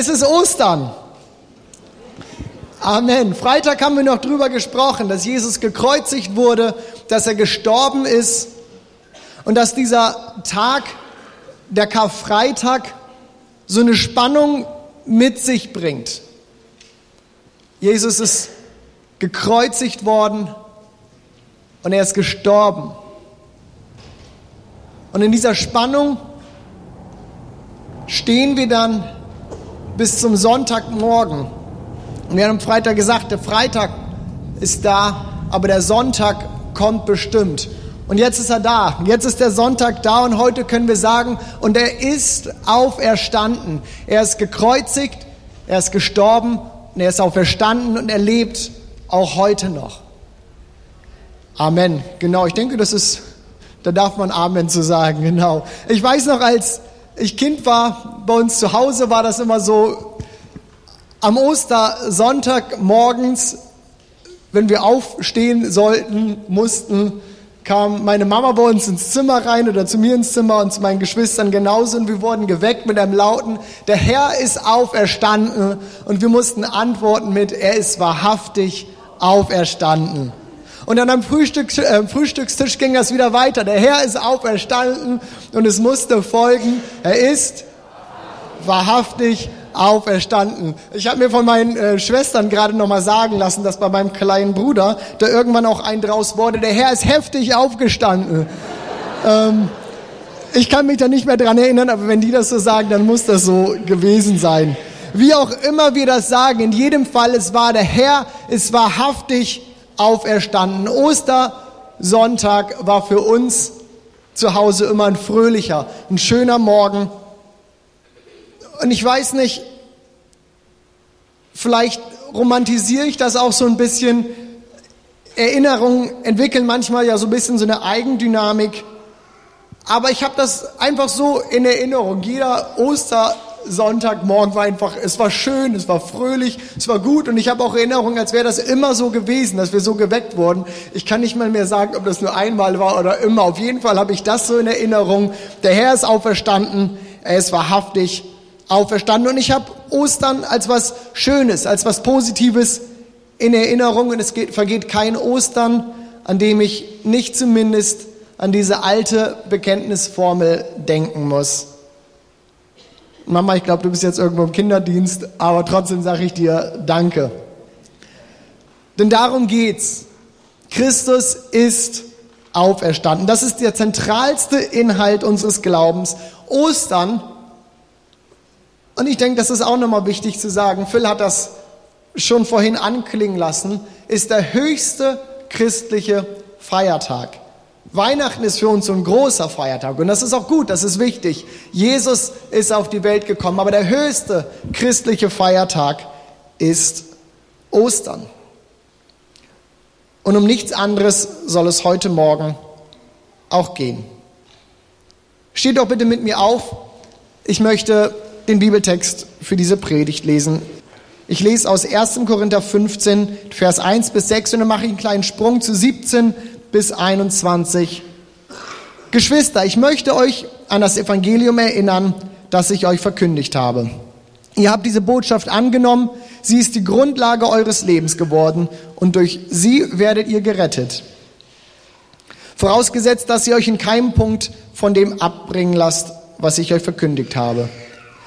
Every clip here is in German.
Es ist Ostern. Amen. Freitag haben wir noch drüber gesprochen, dass Jesus gekreuzigt wurde, dass er gestorben ist und dass dieser Tag, der Karfreitag, so eine Spannung mit sich bringt. Jesus ist gekreuzigt worden und er ist gestorben. Und in dieser Spannung stehen wir dann bis zum Sonntagmorgen. Und wir haben am Freitag gesagt, der Freitag ist da, aber der Sonntag kommt bestimmt. Und jetzt ist er da. Jetzt ist der Sonntag da und heute können wir sagen, und er ist auferstanden. Er ist gekreuzigt, er ist gestorben und er ist auferstanden und er lebt auch heute noch. Amen. Genau, ich denke, das ist, da darf man Amen zu sagen, genau. Ich weiß noch, als ich Kind war, bei uns zu Hause war das immer so, am Ostersonntag morgens, wenn wir aufstehen sollten, mussten, kam meine Mama bei uns ins Zimmer rein oder zu mir ins Zimmer und zu meinen Geschwistern genauso und wir wurden geweckt mit einem lauten, der Herr ist auferstanden und wir mussten antworten mit, er ist wahrhaftig auferstanden. Und dann am Frühstück, äh, Frühstückstisch ging das wieder weiter. Der Herr ist auferstanden und es musste folgen, er ist wahrhaftig auferstanden. Ich habe mir von meinen äh, Schwestern gerade noch mal sagen lassen, dass bei meinem kleinen Bruder da irgendwann auch ein draus wurde. Der Herr ist heftig aufgestanden. ähm, ich kann mich da nicht mehr dran erinnern, aber wenn die das so sagen, dann muss das so gewesen sein. Wie auch immer wir das sagen, in jedem Fall, es war der Herr, war wahrhaftig auferstanden. Ostersonntag war für uns zu Hause immer ein fröhlicher, ein schöner Morgen. Und ich weiß nicht, vielleicht romantisiere ich das auch so ein bisschen. Erinnerungen entwickeln manchmal ja so ein bisschen so eine Eigendynamik. Aber ich habe das einfach so in Erinnerung. Jeder Ostersonntagmorgen war einfach, es war schön, es war fröhlich, es war gut und ich habe auch Erinnerungen, als wäre das immer so gewesen, dass wir so geweckt wurden. Ich kann nicht mal mehr sagen, ob das nur einmal war oder immer. Auf jeden Fall habe ich das so in Erinnerung. Der Herr ist auferstanden, er ist wahrhaftig auferstanden. Und ich habe Ostern als was Schönes, als was Positives in Erinnerung. Und es geht, vergeht kein Ostern, an dem ich nicht zumindest an diese alte Bekenntnisformel denken muss. Mama, ich glaube, du bist jetzt irgendwo im Kinderdienst, aber trotzdem sage ich dir Danke. Denn darum geht's. Christus ist auferstanden. Das ist der zentralste Inhalt unseres Glaubens. Ostern und ich denke, das ist auch nochmal wichtig zu sagen. Phil hat das schon vorhin anklingen lassen, ist der höchste christliche Feiertag. Weihnachten ist für uns ein großer Feiertag und das ist auch gut, das ist wichtig. Jesus ist auf die Welt gekommen, aber der höchste christliche Feiertag ist Ostern. Und um nichts anderes soll es heute Morgen auch gehen. Steht doch bitte mit mir auf. Ich möchte den Bibeltext für diese Predigt lesen. Ich lese aus 1. Korinther 15, Vers 1 bis 6 und dann mache ich einen kleinen Sprung zu 17 bis 21. Geschwister, ich möchte euch an das Evangelium erinnern, das ich euch verkündigt habe. Ihr habt diese Botschaft angenommen, sie ist die Grundlage eures Lebens geworden und durch sie werdet ihr gerettet. Vorausgesetzt, dass ihr euch in keinem Punkt von dem abbringen lasst, was ich euch verkündigt habe.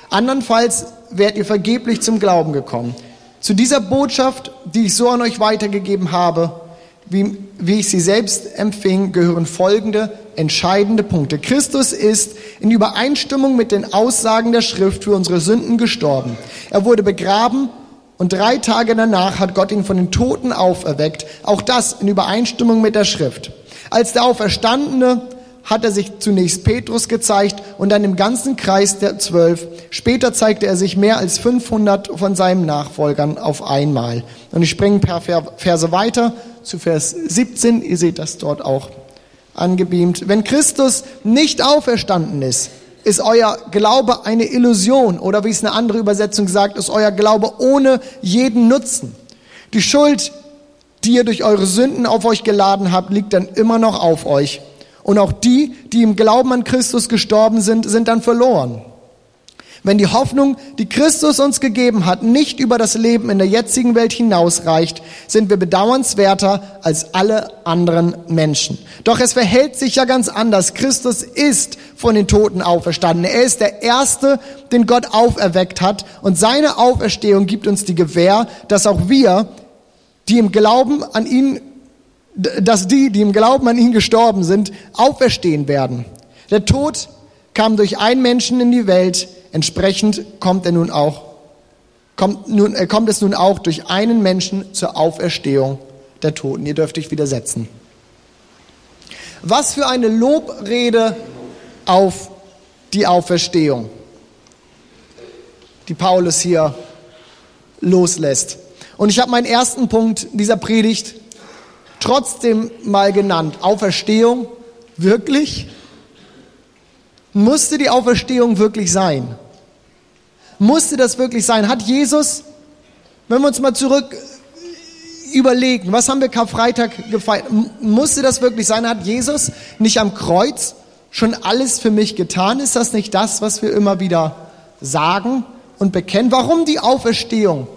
Andernfalls wärt ihr vergeblich zum Glauben gekommen. Zu dieser Botschaft, die ich so an euch weitergegeben habe, wie, wie ich sie selbst empfing, gehören folgende entscheidende Punkte. Christus ist in Übereinstimmung mit den Aussagen der Schrift für unsere Sünden gestorben. Er wurde begraben und drei Tage danach hat Gott ihn von den Toten auferweckt. Auch das in Übereinstimmung mit der Schrift. Als der Auferstandene hat er sich zunächst Petrus gezeigt und dann im ganzen Kreis der Zwölf. Später zeigte er sich mehr als 500 von seinen Nachfolgern auf einmal. Und ich springe per Verse weiter zu Vers 17. Ihr seht das dort auch angebeamt. Wenn Christus nicht auferstanden ist, ist euer Glaube eine Illusion oder wie es eine andere Übersetzung sagt, ist euer Glaube ohne jeden Nutzen. Die Schuld, die ihr durch eure Sünden auf euch geladen habt, liegt dann immer noch auf euch. Und auch die, die im Glauben an Christus gestorben sind, sind dann verloren. Wenn die Hoffnung, die Christus uns gegeben hat, nicht über das Leben in der jetzigen Welt hinausreicht, sind wir bedauernswerter als alle anderen Menschen. Doch es verhält sich ja ganz anders. Christus ist von den Toten auferstanden. Er ist der Erste, den Gott auferweckt hat. Und seine Auferstehung gibt uns die Gewähr, dass auch wir, die im Glauben an ihn, dass die, die im Glauben an ihn gestorben sind, auferstehen werden. Der Tod kam durch einen Menschen in die Welt, Entsprechend kommt er nun auch, kommt, nun, äh, kommt es nun auch durch einen Menschen zur Auferstehung der Toten. Ihr dürft euch widersetzen. Was für eine Lobrede auf die Auferstehung, die Paulus hier loslässt. Und ich habe meinen ersten Punkt dieser Predigt trotzdem mal genannt. Auferstehung, wirklich? Musste die Auferstehung wirklich sein? Musste das wirklich sein? Hat Jesus, wenn wir uns mal zurück überlegen, was haben wir Karfreitag gefeiert? Musste das wirklich sein? Hat Jesus nicht am Kreuz schon alles für mich getan? Ist das nicht das, was wir immer wieder sagen und bekennen? Warum die Auferstehung?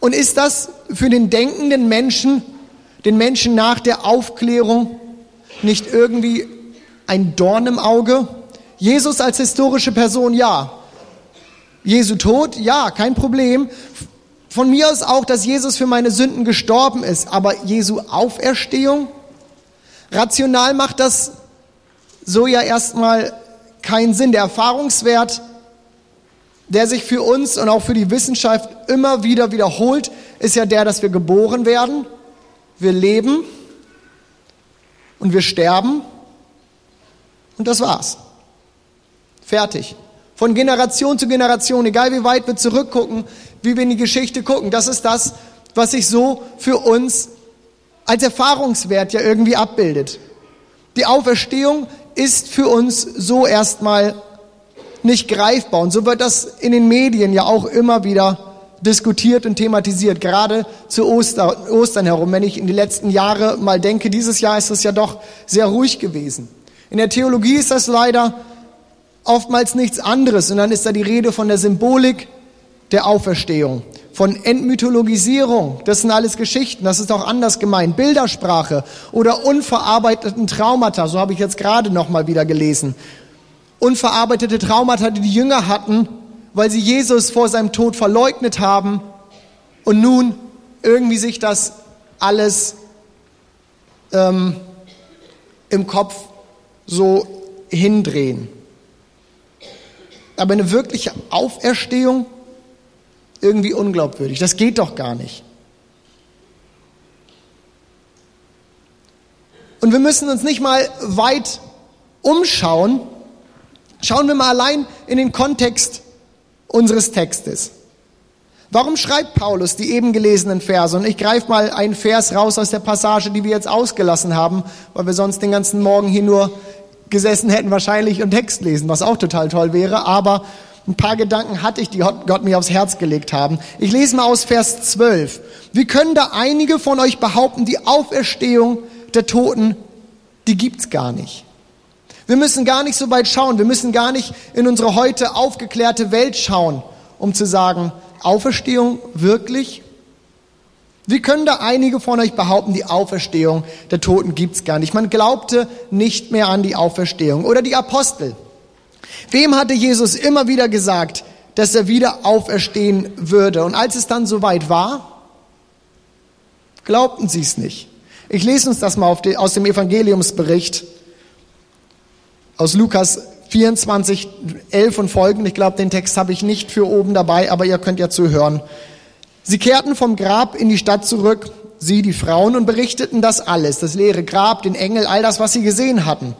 Und ist das für den denkenden Menschen, den Menschen nach der Aufklärung, nicht irgendwie ein Dorn im Auge? Jesus als historische Person, ja. Jesu Tod, ja, kein Problem. Von mir aus auch, dass Jesus für meine Sünden gestorben ist, aber Jesu Auferstehung, rational macht das so ja erstmal keinen Sinn. Der Erfahrungswert, der sich für uns und auch für die Wissenschaft immer wieder wiederholt, ist ja der, dass wir geboren werden, wir leben und wir sterben und das war's. Fertig. Von Generation zu Generation, egal wie weit wir zurückgucken, wie wir in die Geschichte gucken. Das ist das, was sich so für uns als Erfahrungswert ja irgendwie abbildet. Die Auferstehung ist für uns so erstmal nicht greifbar. Und so wird das in den Medien ja auch immer wieder diskutiert und thematisiert, gerade zu Oster, Ostern herum. Wenn ich in die letzten Jahre mal denke, dieses Jahr ist es ja doch sehr ruhig gewesen. In der Theologie ist das leider oftmals nichts anderes. Und dann ist da die Rede von der Symbolik der Auferstehung, von Entmythologisierung. Das sind alles Geschichten, das ist auch anders gemeint. Bildersprache oder unverarbeiteten Traumata, so habe ich jetzt gerade noch mal wieder gelesen. Unverarbeitete Traumata, die die Jünger hatten, weil sie Jesus vor seinem Tod verleugnet haben und nun irgendwie sich das alles ähm, im Kopf so hindrehen. Aber eine wirkliche Auferstehung irgendwie unglaubwürdig. Das geht doch gar nicht. Und wir müssen uns nicht mal weit umschauen. Schauen wir mal allein in den Kontext unseres Textes. Warum schreibt Paulus die eben gelesenen Verse? Und ich greife mal einen Vers raus aus der Passage, die wir jetzt ausgelassen haben, weil wir sonst den ganzen Morgen hier nur gesessen hätten wahrscheinlich und Text lesen, was auch total toll wäre, aber ein paar Gedanken hatte ich, die Gott mir aufs Herz gelegt haben. Ich lese mal aus Vers 12. Wie können da einige von euch behaupten, die Auferstehung der Toten, die gibt's gar nicht? Wir müssen gar nicht so weit schauen. Wir müssen gar nicht in unsere heute aufgeklärte Welt schauen, um zu sagen, Auferstehung wirklich? Wie können da einige von euch behaupten, die Auferstehung der Toten gibt's gar nicht? Man glaubte nicht mehr an die Auferstehung. Oder die Apostel. Wem hatte Jesus immer wieder gesagt, dass er wieder auferstehen würde? Und als es dann soweit war, glaubten sie es nicht. Ich lese uns das mal aus dem Evangeliumsbericht aus Lukas 24, 11 und folgend. Ich glaube, den Text habe ich nicht für oben dabei, aber ihr könnt ja zuhören. Sie kehrten vom Grab in die Stadt zurück, sie, die Frauen, und berichteten das alles, das leere Grab, den Engel, all das, was sie gesehen hatten.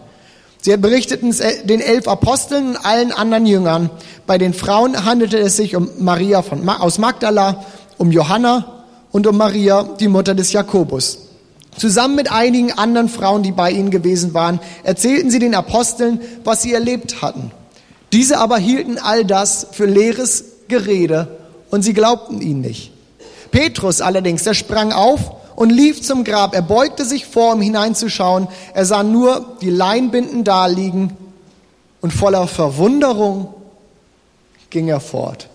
Sie berichteten es äh, den elf Aposteln und allen anderen Jüngern. Bei den Frauen handelte es sich um Maria von, aus Magdala, um Johanna und um Maria, die Mutter des Jakobus. Zusammen mit einigen anderen Frauen, die bei ihnen gewesen waren, erzählten sie den Aposteln, was sie erlebt hatten. Diese aber hielten all das für leeres Gerede und sie glaubten ihnen nicht. Petrus allerdings, der sprang auf und lief zum Grab. Er beugte sich vor, um hineinzuschauen. Er sah nur die Leinbinden daliegen und voller Verwunderung ging er fort.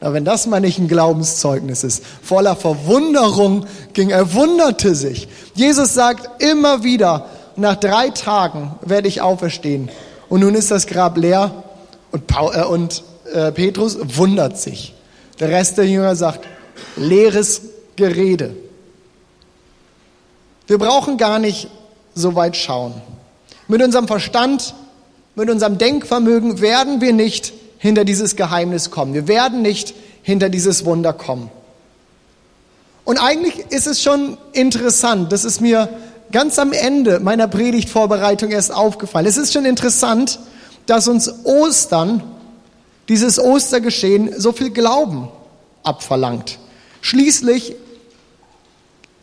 Aber wenn das mal nicht ein Glaubenszeugnis ist, voller Verwunderung ging er, wunderte sich. Jesus sagt immer wieder, nach drei Tagen werde ich auferstehen. Und nun ist das Grab leer und, Paul, äh, und äh, Petrus wundert sich. Der Rest der Jünger sagt, leeres Gerede. Wir brauchen gar nicht so weit schauen. Mit unserem Verstand, mit unserem Denkvermögen werden wir nicht hinter dieses Geheimnis kommen. Wir werden nicht hinter dieses Wunder kommen. Und eigentlich ist es schon interessant, das ist mir ganz am Ende meiner Predigtvorbereitung erst aufgefallen. Es ist schon interessant, dass uns Ostern, dieses Ostergeschehen, so viel Glauben abverlangt. Schließlich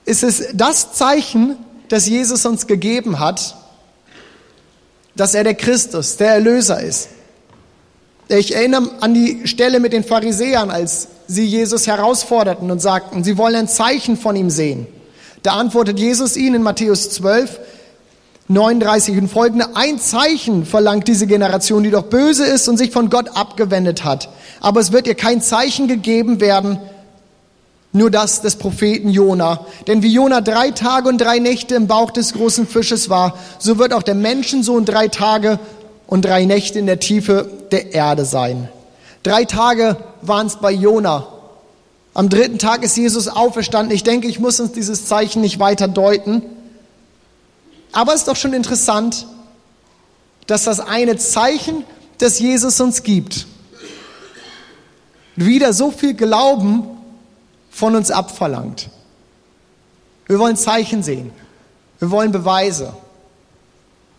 ist es das Zeichen, das Jesus uns gegeben hat, dass er der Christus, der Erlöser ist. Ich erinnere an die Stelle mit den Pharisäern, als sie Jesus herausforderten und sagten, sie wollen ein Zeichen von ihm sehen. Da antwortet Jesus ihnen in Matthäus 12, 39 und folgende, ein Zeichen verlangt diese Generation, die doch böse ist und sich von Gott abgewendet hat. Aber es wird ihr kein Zeichen gegeben werden, nur das des Propheten Jona. Denn wie Jona drei Tage und drei Nächte im Bauch des großen Fisches war, so wird auch der Menschensohn drei Tage und drei Nächte in der Tiefe der Erde sein. Drei Tage waren es bei Jona. Am dritten Tag ist Jesus auferstanden. Ich denke, ich muss uns dieses Zeichen nicht weiter deuten. Aber es ist doch schon interessant, dass das eine Zeichen, das Jesus uns gibt, wieder so viel Glauben von uns abverlangt. Wir wollen Zeichen sehen. Wir wollen Beweise.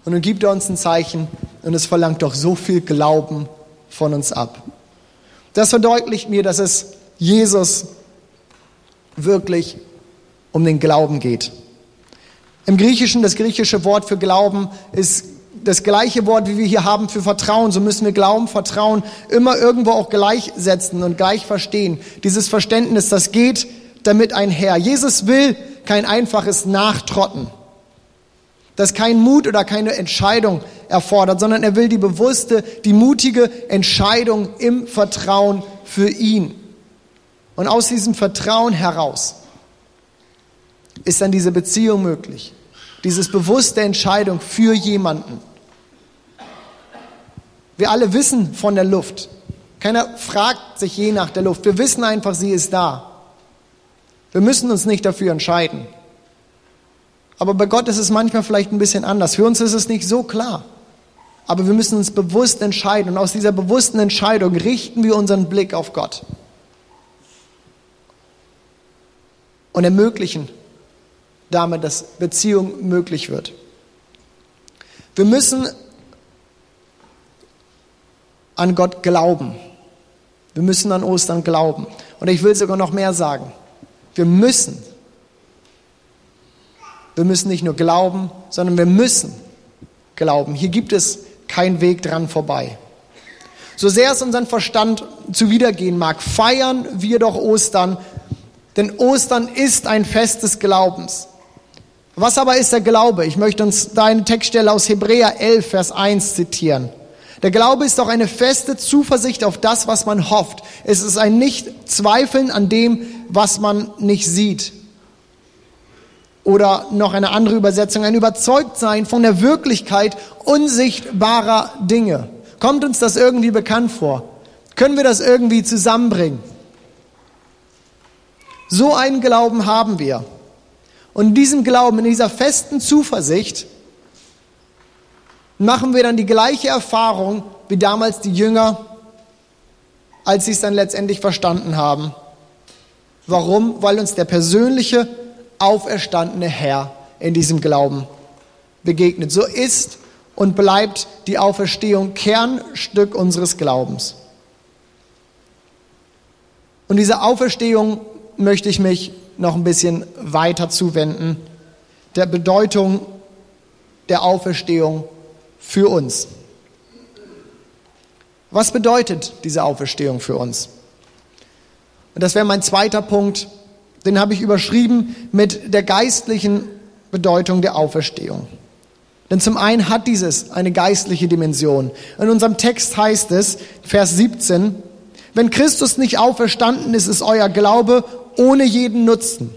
Und nun gibt er uns ein Zeichen und es verlangt doch so viel Glauben von uns ab. Das verdeutlicht mir, dass es Jesus wirklich um den Glauben geht. Im Griechischen, das griechische Wort für Glauben ist das gleiche Wort, wie wir hier haben für Vertrauen. So müssen wir Glauben, Vertrauen immer irgendwo auch gleichsetzen und gleich verstehen. Dieses Verständnis, das geht damit einher. Jesus will kein einfaches Nachtrotten, das kein Mut oder keine Entscheidung erfordert, sondern er will die bewusste, die mutige Entscheidung im Vertrauen für ihn. Und aus diesem Vertrauen heraus ist dann diese Beziehung möglich. Dieses bewusste Entscheidung für jemanden. Wir alle wissen von der Luft. Keiner fragt sich je nach der Luft. Wir wissen einfach, sie ist da. Wir müssen uns nicht dafür entscheiden. Aber bei Gott ist es manchmal vielleicht ein bisschen anders. Für uns ist es nicht so klar. Aber wir müssen uns bewusst entscheiden. Und aus dieser bewussten Entscheidung richten wir unseren Blick auf Gott. Und ermöglichen damit, dass Beziehung möglich wird. Wir müssen an Gott glauben. Wir müssen an Ostern glauben. Und ich will sogar noch mehr sagen. Wir müssen. Wir müssen nicht nur glauben, sondern wir müssen glauben. Hier gibt es keinen Weg dran vorbei. So sehr es unseren Verstand zuwidergehen mag, feiern wir doch Ostern, denn Ostern ist ein Fest des Glaubens. Was aber ist der Glaube? Ich möchte uns da eine Textstelle aus Hebräer 11, Vers 1 zitieren. Der Glaube ist doch eine feste Zuversicht auf das, was man hofft. Es ist ein Nicht-Zweifeln an dem, was man nicht sieht. Oder noch eine andere Übersetzung, ein Überzeugtsein von der Wirklichkeit unsichtbarer Dinge. Kommt uns das irgendwie bekannt vor? Können wir das irgendwie zusammenbringen? So einen Glauben haben wir. Und in diesem Glauben, in dieser festen Zuversicht, machen wir dann die gleiche Erfahrung wie damals die Jünger, als sie es dann letztendlich verstanden haben. Warum? Weil uns der persönliche, auferstandene Herr in diesem Glauben begegnet. So ist und bleibt die Auferstehung Kernstück unseres Glaubens. Und diese Auferstehung möchte ich mich noch ein bisschen weiter zuwenden, der Bedeutung der Auferstehung für uns. Was bedeutet diese Auferstehung für uns? Und das wäre mein zweiter Punkt, den habe ich überschrieben mit der geistlichen Bedeutung der Auferstehung. Denn zum einen hat dieses eine geistliche Dimension. In unserem Text heißt es, Vers 17, Wenn Christus nicht auferstanden ist, ist euer Glaube ohne jeden Nutzen.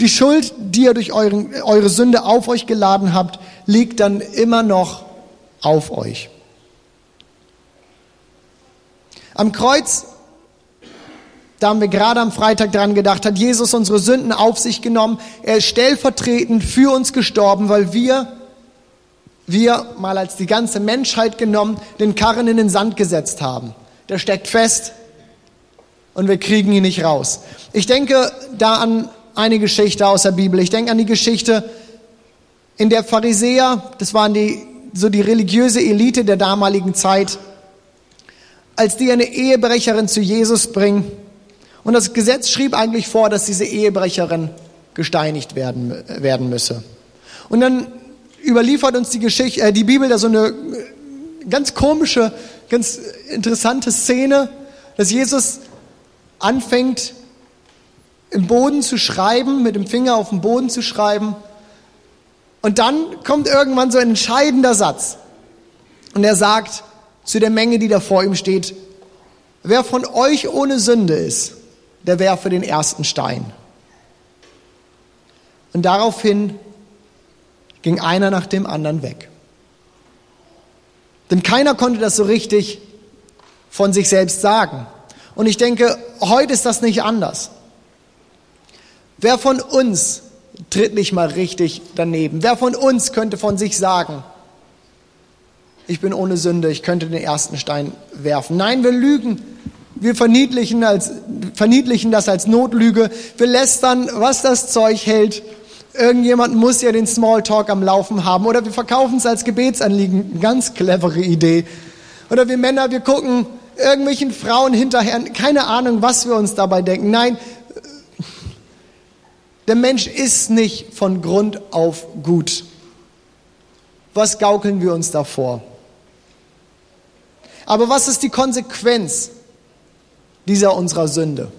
Die Schuld, die ihr durch euren, eure Sünde auf euch geladen habt, liegt dann immer noch auf euch. Am Kreuz, da haben wir gerade am Freitag dran gedacht, hat Jesus unsere Sünden auf sich genommen. Er ist stellvertretend für uns gestorben, weil wir, wir mal als die ganze Menschheit genommen, den Karren in den Sand gesetzt haben. Der steckt fest und wir kriegen ihn nicht raus. Ich denke da an eine Geschichte aus der Bibel. Ich denke an die Geschichte, in der Pharisäer, das waren die, so die religiöse Elite der damaligen Zeit, als die eine Ehebrecherin zu Jesus bringen. Und das Gesetz schrieb eigentlich vor, dass diese Ehebrecherin gesteinigt werden, werden müsse. Und dann überliefert uns die Geschichte, äh, die Bibel da so eine ganz komische, ganz interessante Szene, dass Jesus anfängt, im Boden zu schreiben, mit dem Finger auf dem Boden zu schreiben. Und dann kommt irgendwann so ein entscheidender Satz. Und er sagt zu der Menge, die da vor ihm steht, wer von euch ohne Sünde ist, der werfe den ersten Stein. Und daraufhin ging einer nach dem anderen weg. Denn keiner konnte das so richtig von sich selbst sagen. Und ich denke, heute ist das nicht anders. Wer von uns tritt nicht mal richtig daneben? Wer von uns könnte von sich sagen, ich bin ohne Sünde, ich könnte den ersten Stein werfen? Nein, wir lügen. Wir verniedlichen, als, verniedlichen das als Notlüge. Wir lästern, was das Zeug hält. Irgendjemand muss ja den Smalltalk am Laufen haben. Oder wir verkaufen es als Gebetsanliegen. Ganz clevere Idee. Oder wir Männer, wir gucken irgendwelchen Frauen hinterher. Keine Ahnung, was wir uns dabei denken. Nein, der Mensch ist nicht von Grund auf gut. Was gaukeln wir uns davor? Aber was ist die Konsequenz dieser unserer Sünde?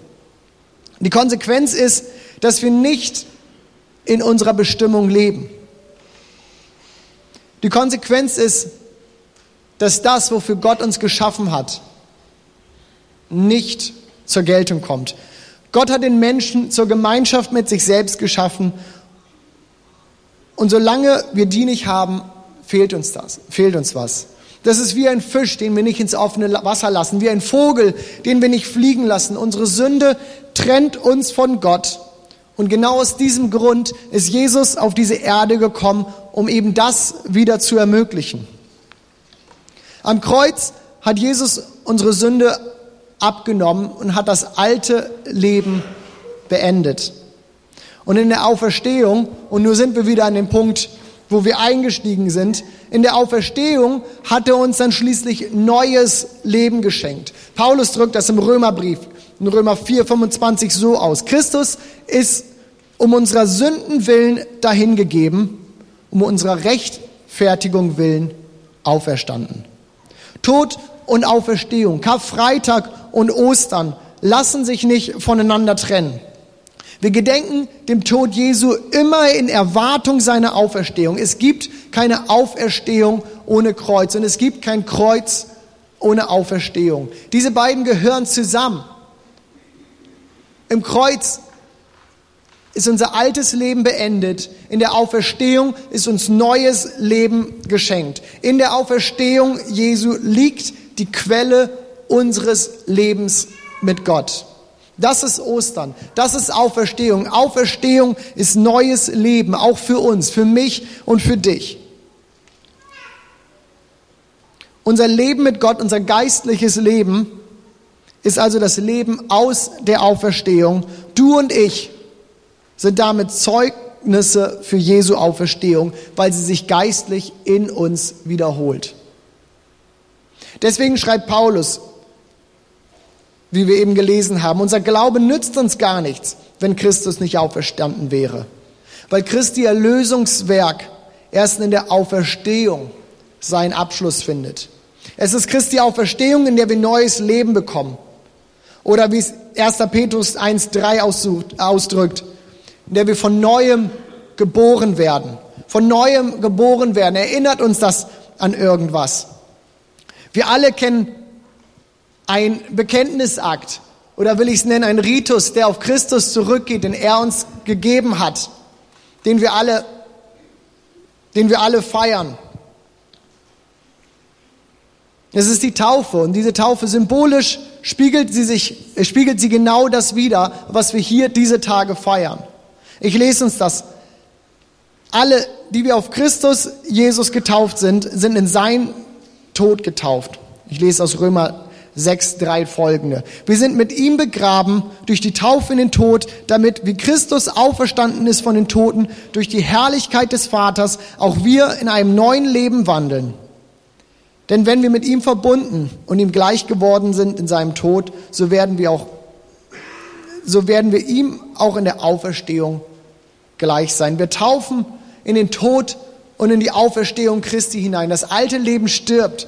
Die Konsequenz ist, dass wir nicht in unserer Bestimmung leben. Die Konsequenz ist, dass das, wofür Gott uns geschaffen hat, nicht zur Geltung kommt. Gott hat den Menschen zur Gemeinschaft mit sich selbst geschaffen. Und solange wir die nicht haben, fehlt uns das, fehlt uns was. Das ist wie ein Fisch, den wir nicht ins offene Wasser lassen, wie ein Vogel, den wir nicht fliegen lassen. Unsere Sünde trennt uns von Gott. Und genau aus diesem Grund ist Jesus auf diese Erde gekommen, um eben das wieder zu ermöglichen. Am Kreuz hat Jesus unsere Sünde abgenommen und hat das alte Leben beendet. Und in der Auferstehung, und nur sind wir wieder an dem Punkt, wo wir eingestiegen sind, in der Auferstehung hat er uns dann schließlich neues Leben geschenkt. Paulus drückt das im Römerbrief, in Römer 4, 25 so aus. Christus ist um unserer Sünden willen dahingegeben, um unserer Rechtfertigung willen auferstanden. Tod und Auferstehung, Karfreitag und Ostern lassen sich nicht voneinander trennen. Wir gedenken dem Tod Jesu immer in Erwartung seiner Auferstehung. Es gibt keine Auferstehung ohne Kreuz und es gibt kein Kreuz ohne Auferstehung. Diese beiden gehören zusammen. Im Kreuz ist unser altes Leben beendet. In der Auferstehung ist uns neues Leben geschenkt. In der Auferstehung Jesu liegt die Quelle unseres Lebens mit Gott. Das ist Ostern. Das ist Auferstehung. Auferstehung ist neues Leben, auch für uns, für mich und für dich. Unser Leben mit Gott, unser geistliches Leben ist also das Leben aus der Auferstehung. Du und ich sind damit Zeugnisse für Jesu Auferstehung, weil sie sich geistlich in uns wiederholt. Deswegen schreibt Paulus, wie wir eben gelesen haben, unser Glaube nützt uns gar nichts, wenn Christus nicht auferstanden wäre. Weil Christi Erlösungswerk erst in der Auferstehung seinen Abschluss findet. Es ist Christi Auferstehung, in der wir neues Leben bekommen. Oder wie es 1. Petrus 1.3 ausdrückt, in der wir von neuem geboren werden. Von neuem geboren werden. Erinnert uns das an irgendwas. Wir alle kennen ein Bekenntnisakt oder will ich es nennen, ein Ritus, der auf Christus zurückgeht, den er uns gegeben hat, den wir alle, den wir alle feiern. Es ist die Taufe und diese Taufe symbolisch spiegelt sie sich, spiegelt sie genau das wider, was wir hier diese Tage feiern. Ich lese uns das. Alle, die wir auf Christus Jesus getauft sind, sind in sein Tod getauft. Ich lese aus Römer 6, 3 folgende. Wir sind mit ihm begraben durch die Taufe in den Tod, damit, wie Christus auferstanden ist von den Toten, durch die Herrlichkeit des Vaters, auch wir in einem neuen Leben wandeln. Denn wenn wir mit ihm verbunden und ihm gleich geworden sind in seinem Tod, so werden wir auch, so werden wir ihm auch in der Auferstehung gleich sein. Wir taufen in den Tod und in die Auferstehung Christi hinein. Das alte Leben stirbt,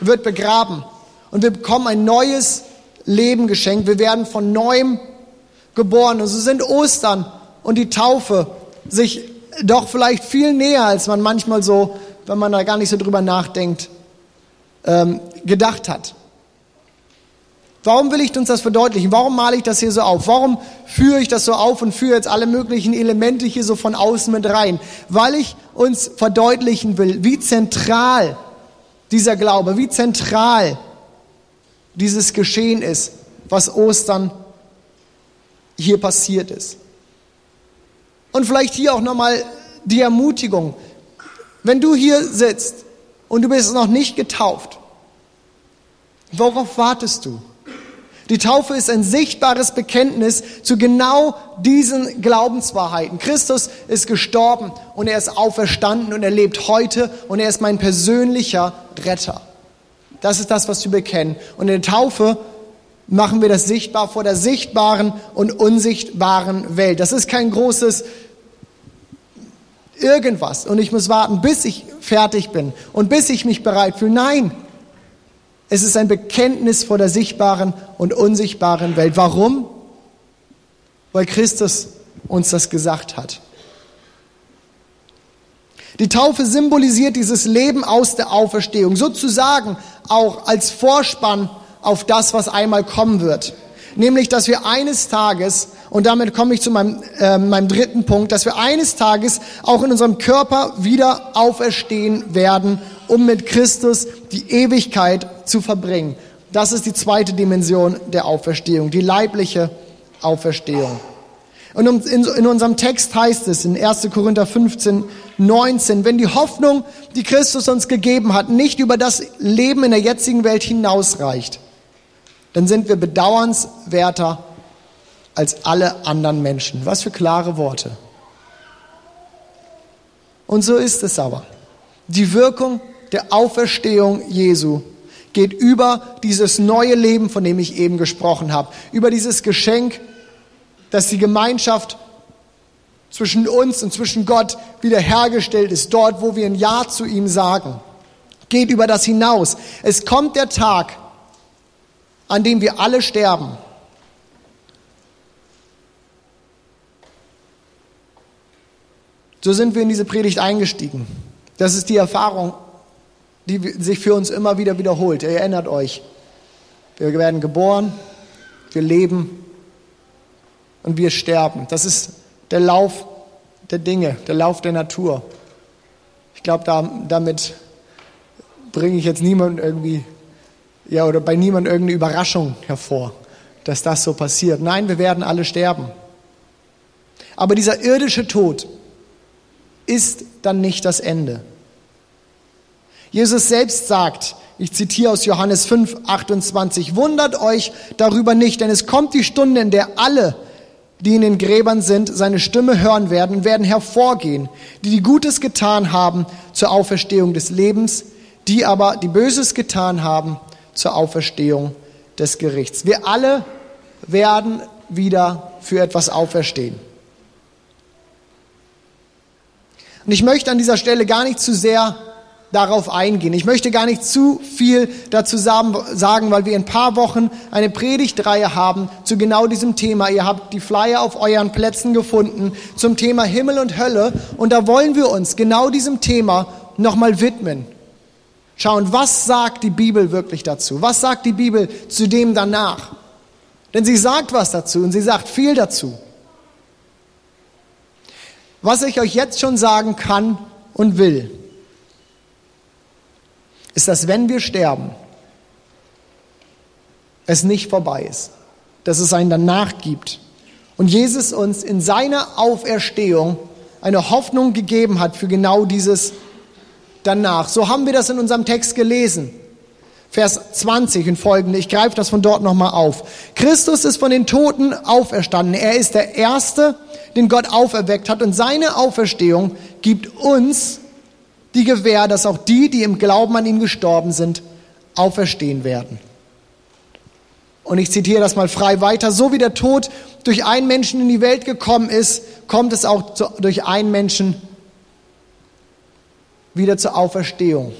wird begraben und wir bekommen ein neues Leben geschenkt. Wir werden von neuem geboren. Und so sind Ostern und die Taufe sich doch vielleicht viel näher, als man manchmal so, wenn man da gar nicht so drüber nachdenkt, ähm, gedacht hat. Warum will ich uns das verdeutlichen? Warum male ich das hier so auf? Warum führe ich das so auf und führe jetzt alle möglichen Elemente hier so von außen mit rein? Weil ich uns verdeutlichen will, wie zentral dieser Glaube, wie zentral dieses Geschehen ist, was Ostern hier passiert ist. Und vielleicht hier auch nochmal die Ermutigung. Wenn du hier sitzt und du bist noch nicht getauft, worauf wartest du? Die Taufe ist ein sichtbares Bekenntnis zu genau diesen Glaubenswahrheiten. Christus ist gestorben und er ist auferstanden und er lebt heute und er ist mein persönlicher Retter. Das ist das, was wir bekennen. Und in der Taufe machen wir das sichtbar vor der sichtbaren und unsichtbaren Welt. Das ist kein großes irgendwas und ich muss warten, bis ich fertig bin und bis ich mich bereit fühle. Nein, es ist ein Bekenntnis vor der sichtbaren und unsichtbaren Welt. Warum? Weil Christus uns das gesagt hat. Die Taufe symbolisiert dieses Leben aus der Auferstehung, sozusagen auch als Vorspann auf das, was einmal kommen wird. Nämlich, dass wir eines Tages, und damit komme ich zu meinem, äh, meinem dritten Punkt, dass wir eines Tages auch in unserem Körper wieder auferstehen werden, um mit Christus die Ewigkeit zu verbringen. Das ist die zweite Dimension der Auferstehung, die leibliche Auferstehung. Und in unserem Text heißt es in 1. Korinther 15, 19, wenn die Hoffnung, die Christus uns gegeben hat, nicht über das Leben in der jetzigen Welt hinausreicht, dann sind wir bedauernswerter als alle anderen Menschen. Was für klare Worte. Und so ist es aber. Die Wirkung der Auferstehung Jesu geht über dieses neue Leben, von dem ich eben gesprochen habe, über dieses Geschenk, dass die Gemeinschaft zwischen uns und zwischen Gott wiederhergestellt ist, dort, wo wir ein Ja zu ihm sagen. Geht über das hinaus. Es kommt der Tag, an dem wir alle sterben. So sind wir in diese Predigt eingestiegen. Das ist die Erfahrung, die sich für uns immer wieder wiederholt. Ihr erinnert euch. Wir werden geboren, wir leben und wir sterben. Das ist der Lauf der Dinge, der Lauf der Natur. Ich glaube, da, damit bringe ich jetzt niemand irgendwie, ja, oder bei niemand irgendeine Überraschung hervor, dass das so passiert. Nein, wir werden alle sterben. Aber dieser irdische Tod ist dann nicht das Ende. Jesus selbst sagt, ich zitiere aus Johannes 5, 28, wundert euch darüber nicht, denn es kommt die Stunde, in der alle, die in den Gräbern sind, seine Stimme hören werden und werden hervorgehen, die die Gutes getan haben zur Auferstehung des Lebens, die aber die Böses getan haben zur Auferstehung des Gerichts. Wir alle werden wieder für etwas auferstehen. Und ich möchte an dieser Stelle gar nicht zu sehr darauf eingehen. Ich möchte gar nicht zu viel dazu sagen, weil wir in ein paar Wochen eine Predigtreihe haben zu genau diesem Thema. Ihr habt die Flyer auf euren Plätzen gefunden zum Thema Himmel und Hölle und da wollen wir uns genau diesem Thema nochmal widmen. schauen, was sagt die Bibel wirklich dazu? Was sagt die Bibel zu dem danach? Denn sie sagt was dazu und sie sagt viel dazu. Was ich euch jetzt schon sagen kann und will, ist, dass wenn wir sterben, es nicht vorbei ist, dass es einen danach gibt und Jesus uns in seiner Auferstehung eine Hoffnung gegeben hat für genau dieses danach. So haben wir das in unserem Text gelesen. Vers 20 und folgende. Ich greife das von dort nochmal auf. Christus ist von den Toten auferstanden. Er ist der Erste, den Gott auferweckt hat. Und seine Auferstehung gibt uns die Gewähr, dass auch die, die im Glauben an ihn gestorben sind, auferstehen werden. Und ich zitiere das mal frei weiter. So wie der Tod durch einen Menschen in die Welt gekommen ist, kommt es auch durch einen Menschen wieder zur Auferstehung.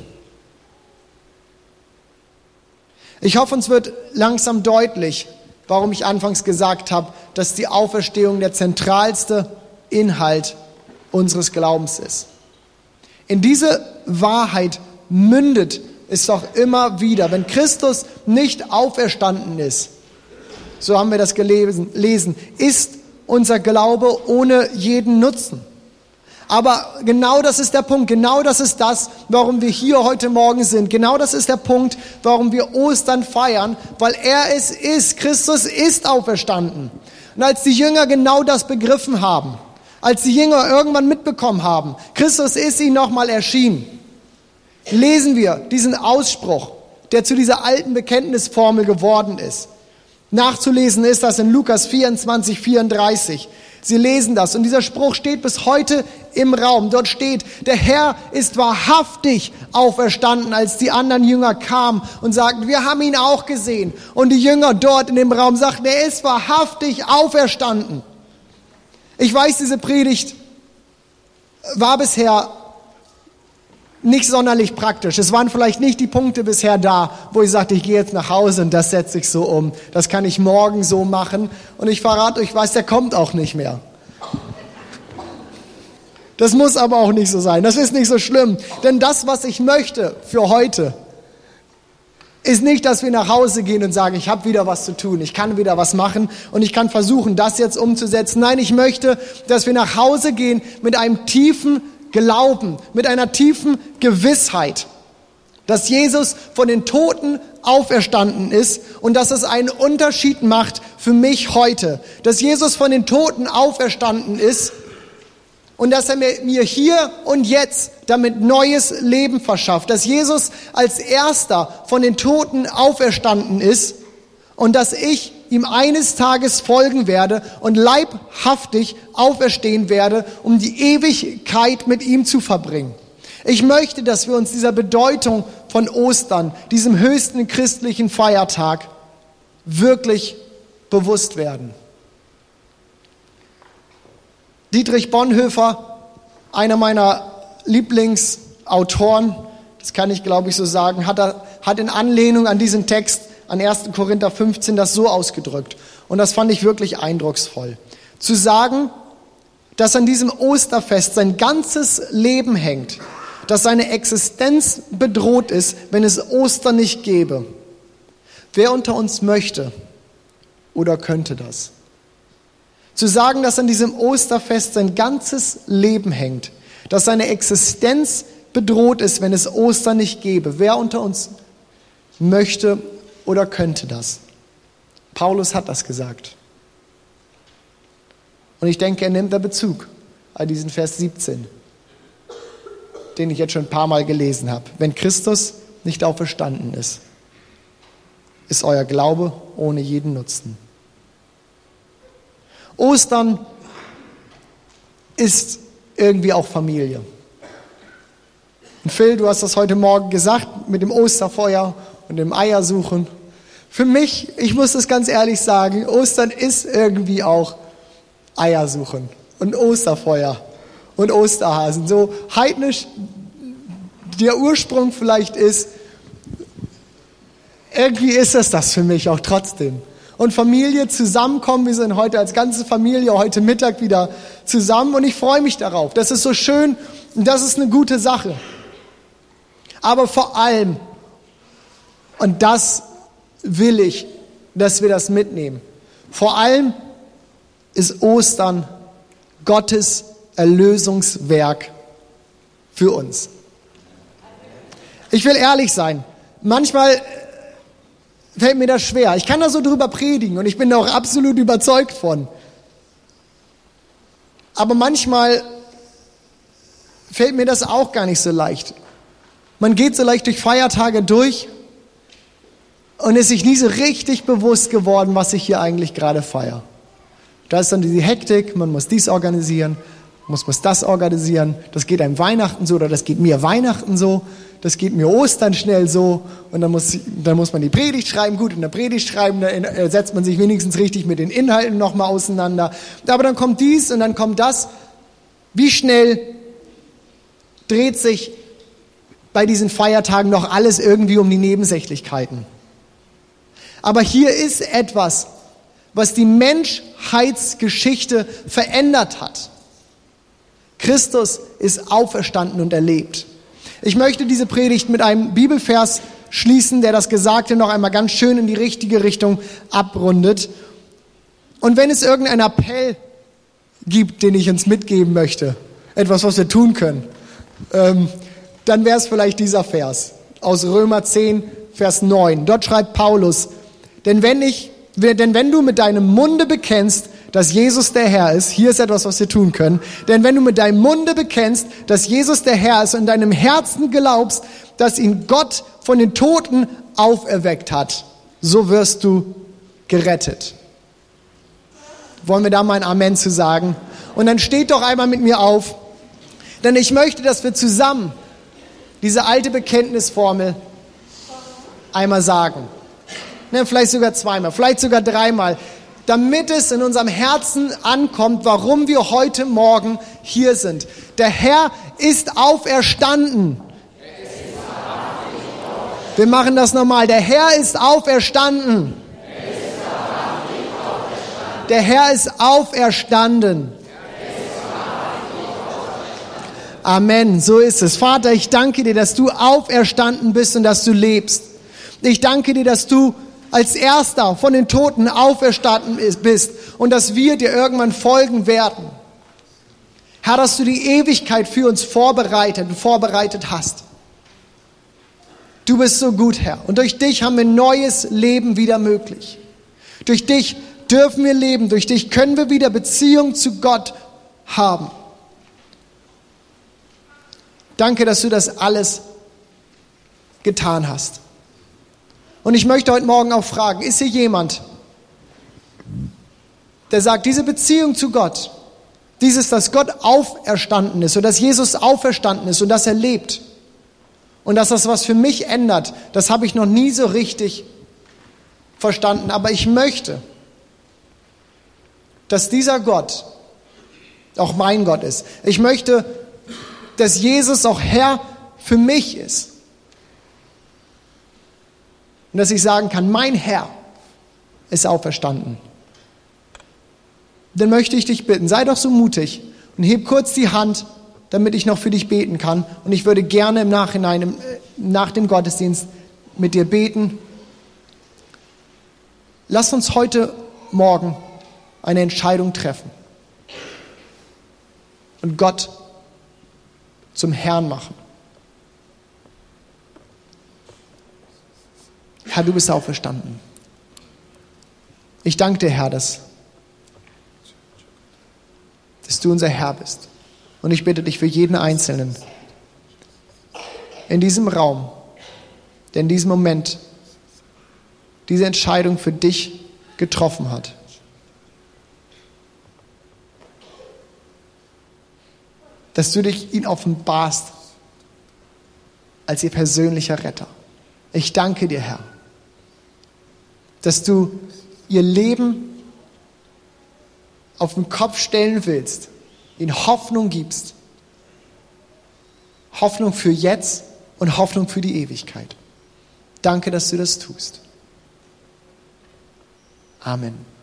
Ich hoffe, uns wird langsam deutlich, warum ich anfangs gesagt habe, dass die Auferstehung der zentralste Inhalt unseres Glaubens ist. In diese Wahrheit mündet es doch immer wieder. Wenn Christus nicht auferstanden ist, so haben wir das gelesen, ist unser Glaube ohne jeden Nutzen. Aber genau das ist der Punkt, genau das ist das, warum wir hier heute Morgen sind. Genau das ist der Punkt, warum wir Ostern feiern, weil er es ist. Christus ist auferstanden. Und als die Jünger genau das begriffen haben, als die Jünger irgendwann mitbekommen haben, Christus ist ihnen nochmal erschienen, lesen wir diesen Ausspruch, der zu dieser alten Bekenntnisformel geworden ist. Nachzulesen ist das in Lukas 24, 34. Sie lesen das und dieser Spruch steht bis heute im Raum. Dort steht, der Herr ist wahrhaftig auferstanden, als die anderen Jünger kamen und sagten, wir haben ihn auch gesehen. Und die Jünger dort in dem Raum sagten, er ist wahrhaftig auferstanden. Ich weiß, diese Predigt war bisher nicht sonderlich praktisch. Es waren vielleicht nicht die Punkte bisher da, wo ich sagte, ich gehe jetzt nach Hause und das setze ich so um. Das kann ich morgen so machen. Und ich verrate euch, weiß, der kommt auch nicht mehr. Das muss aber auch nicht so sein. Das ist nicht so schlimm. Denn das, was ich möchte für heute, ist nicht, dass wir nach Hause gehen und sagen, ich habe wieder was zu tun, ich kann wieder was machen und ich kann versuchen, das jetzt umzusetzen. Nein, ich möchte, dass wir nach Hause gehen mit einem tiefen Glauben, mit einer tiefen Gewissheit, dass Jesus von den Toten auferstanden ist und dass es einen Unterschied macht für mich heute, dass Jesus von den Toten auferstanden ist und dass er mir hier und jetzt damit neues Leben verschafft, dass Jesus als erster von den Toten auferstanden ist und dass ich ihm eines Tages folgen werde und leibhaftig auferstehen werde, um die Ewigkeit mit ihm zu verbringen. Ich möchte, dass wir uns dieser Bedeutung von Ostern, diesem höchsten christlichen Feiertag, wirklich bewusst werden. Dietrich Bonhoeffer, einer meiner Lieblingsautoren, das kann ich glaube ich so sagen, hat, er, hat in Anlehnung an diesen Text an 1. Korinther 15 das so ausgedrückt. Und das fand ich wirklich eindrucksvoll. Zu sagen, dass an diesem Osterfest sein ganzes Leben hängt, dass seine Existenz bedroht ist, wenn es Ostern nicht gäbe. Wer unter uns möchte oder könnte das? Zu sagen, dass an diesem Osterfest sein ganzes Leben hängt, dass seine Existenz bedroht ist, wenn es Ostern nicht gäbe. Wer unter uns möchte oder könnte das? Paulus hat das gesagt. Und ich denke, er nimmt da Bezug an diesen Vers 17, den ich jetzt schon ein paar Mal gelesen habe. Wenn Christus nicht auferstanden ist, ist euer Glaube ohne jeden Nutzen. Ostern ist irgendwie auch Familie. Und Phil, du hast das heute Morgen gesagt mit dem Osterfeuer und dem Eiersuchen. Für mich, ich muss das ganz ehrlich sagen, Ostern ist irgendwie auch Eiersuchen und Osterfeuer und Osterhasen. So heidnisch der Ursprung vielleicht ist, irgendwie ist es das für mich auch trotzdem. Und Familie zusammenkommen, wir sind heute als ganze Familie heute Mittag wieder zusammen und ich freue mich darauf. Das ist so schön und das ist eine gute Sache. Aber vor allem, und das will ich, dass wir das mitnehmen, vor allem ist Ostern Gottes Erlösungswerk für uns. Ich will ehrlich sein, manchmal fällt mir das schwer. Ich kann da so drüber predigen und ich bin da auch absolut überzeugt von. Aber manchmal fällt mir das auch gar nicht so leicht. Man geht so leicht durch Feiertage durch und ist sich nie so richtig bewusst geworden, was ich hier eigentlich gerade feiere. Da ist dann diese Hektik, man muss dies organisieren, muss man das organisieren. Das geht einem Weihnachten so oder das geht mir Weihnachten so. Das geht mir Ostern schnell so. Und dann muss, dann muss man die Predigt schreiben. Gut, in der Predigt schreiben, da äh, setzt man sich wenigstens richtig mit den Inhalten nochmal auseinander. Aber dann kommt dies und dann kommt das. Wie schnell dreht sich bei diesen Feiertagen noch alles irgendwie um die Nebensächlichkeiten? Aber hier ist etwas, was die Menschheitsgeschichte verändert hat. Christus ist auferstanden und erlebt. Ich möchte diese Predigt mit einem Bibelvers schließen, der das Gesagte noch einmal ganz schön in die richtige Richtung abrundet. Und wenn es irgendeinen Appell gibt, den ich uns mitgeben möchte, etwas, was wir tun können, ähm, dann wäre es vielleicht dieser Vers aus Römer 10, Vers 9. Dort schreibt Paulus, denn wenn ich, denn wenn du mit deinem Munde bekennst, dass Jesus der Herr ist, hier ist etwas, was wir tun können. Denn wenn du mit deinem Munde bekennst, dass Jesus der Herr ist und in deinem Herzen glaubst, dass ihn Gott von den Toten auferweckt hat, so wirst du gerettet. Wollen wir da mal ein Amen zu sagen? Und dann steht doch einmal mit mir auf, denn ich möchte, dass wir zusammen diese alte Bekenntnisformel einmal sagen. Ne, vielleicht sogar zweimal, vielleicht sogar dreimal damit es in unserem Herzen ankommt, warum wir heute Morgen hier sind. Der Herr ist auferstanden. Wir machen das nochmal. Der Herr ist auferstanden. Der Herr ist auferstanden. Amen, so ist es. Vater, ich danke dir, dass du auferstanden bist und dass du lebst. Ich danke dir, dass du als erster von den Toten auferstanden bist und dass wir dir irgendwann folgen werden. Herr, dass du die Ewigkeit für uns vorbereitet und vorbereitet hast. Du bist so gut, Herr. Und durch dich haben wir neues Leben wieder möglich. Durch dich dürfen wir leben. Durch dich können wir wieder Beziehung zu Gott haben. Danke, dass du das alles getan hast. Und ich möchte heute Morgen auch fragen, ist hier jemand, der sagt, diese Beziehung zu Gott, dieses, dass Gott auferstanden ist und dass Jesus auferstanden ist und dass er lebt und dass das was für mich ändert, das habe ich noch nie so richtig verstanden. Aber ich möchte, dass dieser Gott auch mein Gott ist. Ich möchte, dass Jesus auch Herr für mich ist. Und dass ich sagen kann, mein Herr ist auferstanden. Dann möchte ich dich bitten, sei doch so mutig und heb kurz die Hand, damit ich noch für dich beten kann. Und ich würde gerne im Nachhinein, im, äh, nach dem Gottesdienst mit dir beten. Lass uns heute Morgen eine Entscheidung treffen und Gott zum Herrn machen. Herr, du bist auferstanden. Ich danke dir, Herr, dass, dass du unser Herr bist. Und ich bitte dich für jeden Einzelnen in diesem Raum, der in diesem Moment diese Entscheidung für dich getroffen hat. Dass du dich ihn offenbarst als ihr persönlicher Retter. Ich danke dir, Herr dass du ihr Leben auf den Kopf stellen willst, ihnen Hoffnung gibst. Hoffnung für jetzt und Hoffnung für die Ewigkeit. Danke, dass du das tust. Amen.